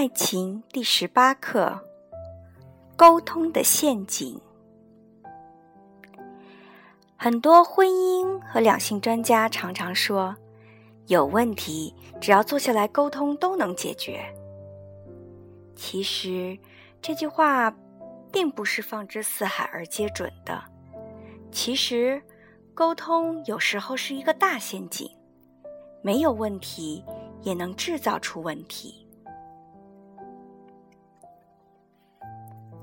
爱情第十八课：沟通的陷阱。很多婚姻和两性专家常常说，有问题只要坐下来沟通都能解决。其实这句话并不是放之四海而皆准的。其实沟通有时候是一个大陷阱，没有问题也能制造出问题。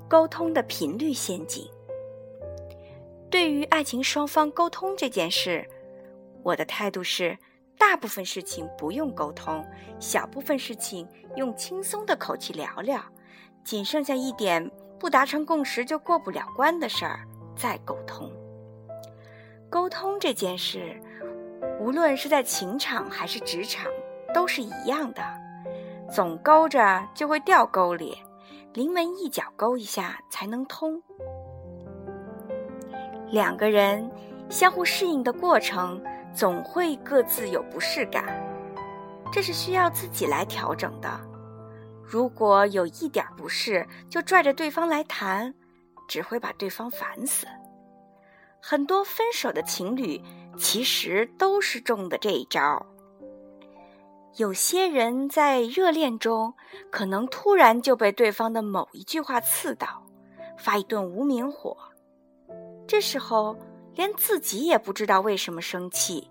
沟通的频率陷阱。对于爱情双方沟通这件事，我的态度是：大部分事情不用沟通，小部分事情用轻松的口气聊聊，仅剩下一点不达成共识就过不了关的事儿再沟通。沟通这件事，无论是在情场还是职场，都是一样的，总勾着就会掉沟里。临门一脚勾一下才能通。两个人相互适应的过程，总会各自有不适感，这是需要自己来调整的。如果有一点不适就拽着对方来谈，只会把对方烦死。很多分手的情侣其实都是中的这一招。有些人在热恋中，可能突然就被对方的某一句话刺到，发一顿无名火。这时候连自己也不知道为什么生气，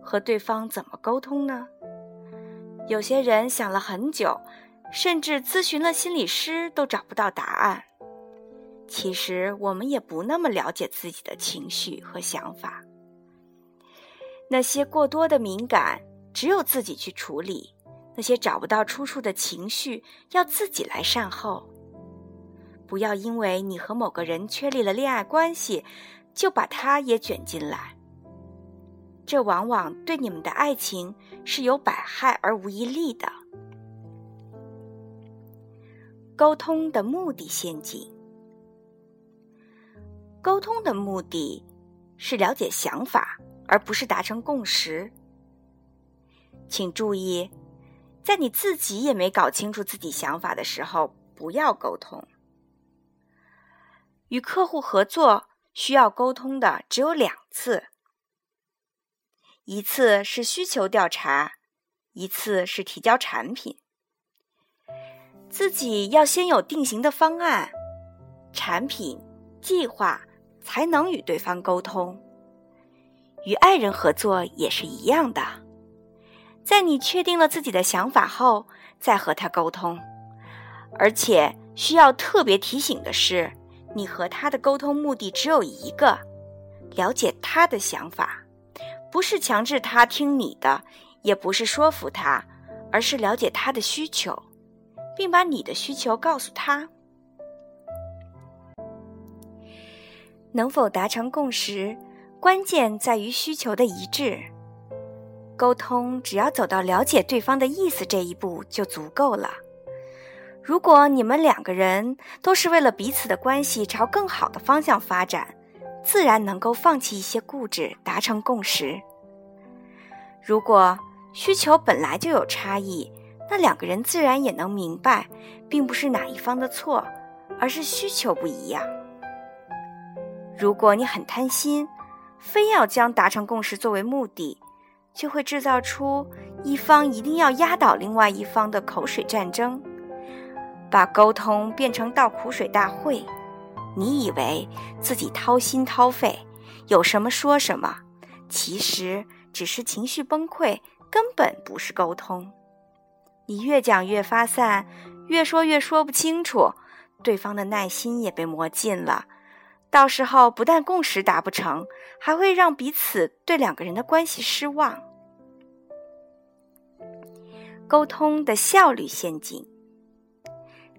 和对方怎么沟通呢？有些人想了很久，甚至咨询了心理师都找不到答案。其实我们也不那么了解自己的情绪和想法，那些过多的敏感。只有自己去处理那些找不到出处的情绪，要自己来善后。不要因为你和某个人确立了恋爱关系，就把他也卷进来。这往往对你们的爱情是有百害而无一利的。沟通的目的陷阱。沟通的目的是了解想法，而不是达成共识。请注意，在你自己也没搞清楚自己想法的时候，不要沟通。与客户合作需要沟通的只有两次，一次是需求调查，一次是提交产品。自己要先有定型的方案、产品计划，才能与对方沟通。与爱人合作也是一样的。在你确定了自己的想法后，再和他沟通。而且需要特别提醒的是，你和他的沟通目的只有一个：了解他的想法，不是强制他听你的，也不是说服他，而是了解他的需求，并把你的需求告诉他。能否达成共识，关键在于需求的一致。沟通只要走到了解对方的意思这一步就足够了。如果你们两个人都是为了彼此的关系朝更好的方向发展，自然能够放弃一些固执，达成共识。如果需求本来就有差异，那两个人自然也能明白，并不是哪一方的错，而是需求不一样。如果你很贪心，非要将达成共识作为目的，就会制造出一方一定要压倒另外一方的口水战争，把沟通变成倒苦水大会。你以为自己掏心掏肺，有什么说什么，其实只是情绪崩溃，根本不是沟通。你越讲越发散，越说越说不清楚，对方的耐心也被磨尽了。到时候不但共识达不成，还会让彼此对两个人的关系失望。沟通的效率陷阱。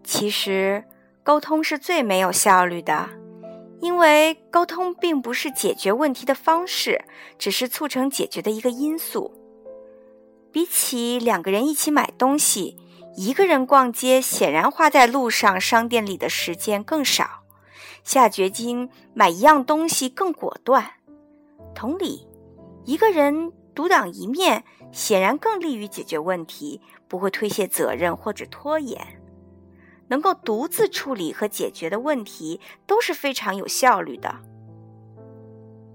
其实，沟通是最没有效率的，因为沟通并不是解决问题的方式，只是促成解决的一个因素。比起两个人一起买东西，一个人逛街显然花在路上、商店里的时间更少，下决心买一样东西更果断。同理，一个人。独当一面，显然更利于解决问题，不会推卸责任或者拖延。能够独自处理和解决的问题都是非常有效率的。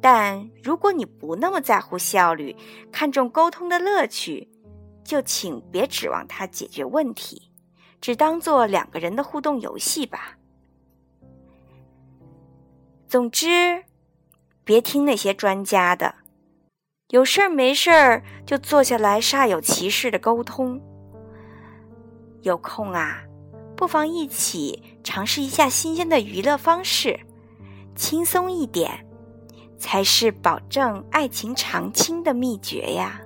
但如果你不那么在乎效率，看重沟通的乐趣，就请别指望他解决问题，只当做两个人的互动游戏吧。总之，别听那些专家的，有事儿没事儿就坐下来煞有其事的沟通。有空啊。不妨一起尝试一下新鲜的娱乐方式，轻松一点，才是保证爱情长青的秘诀呀。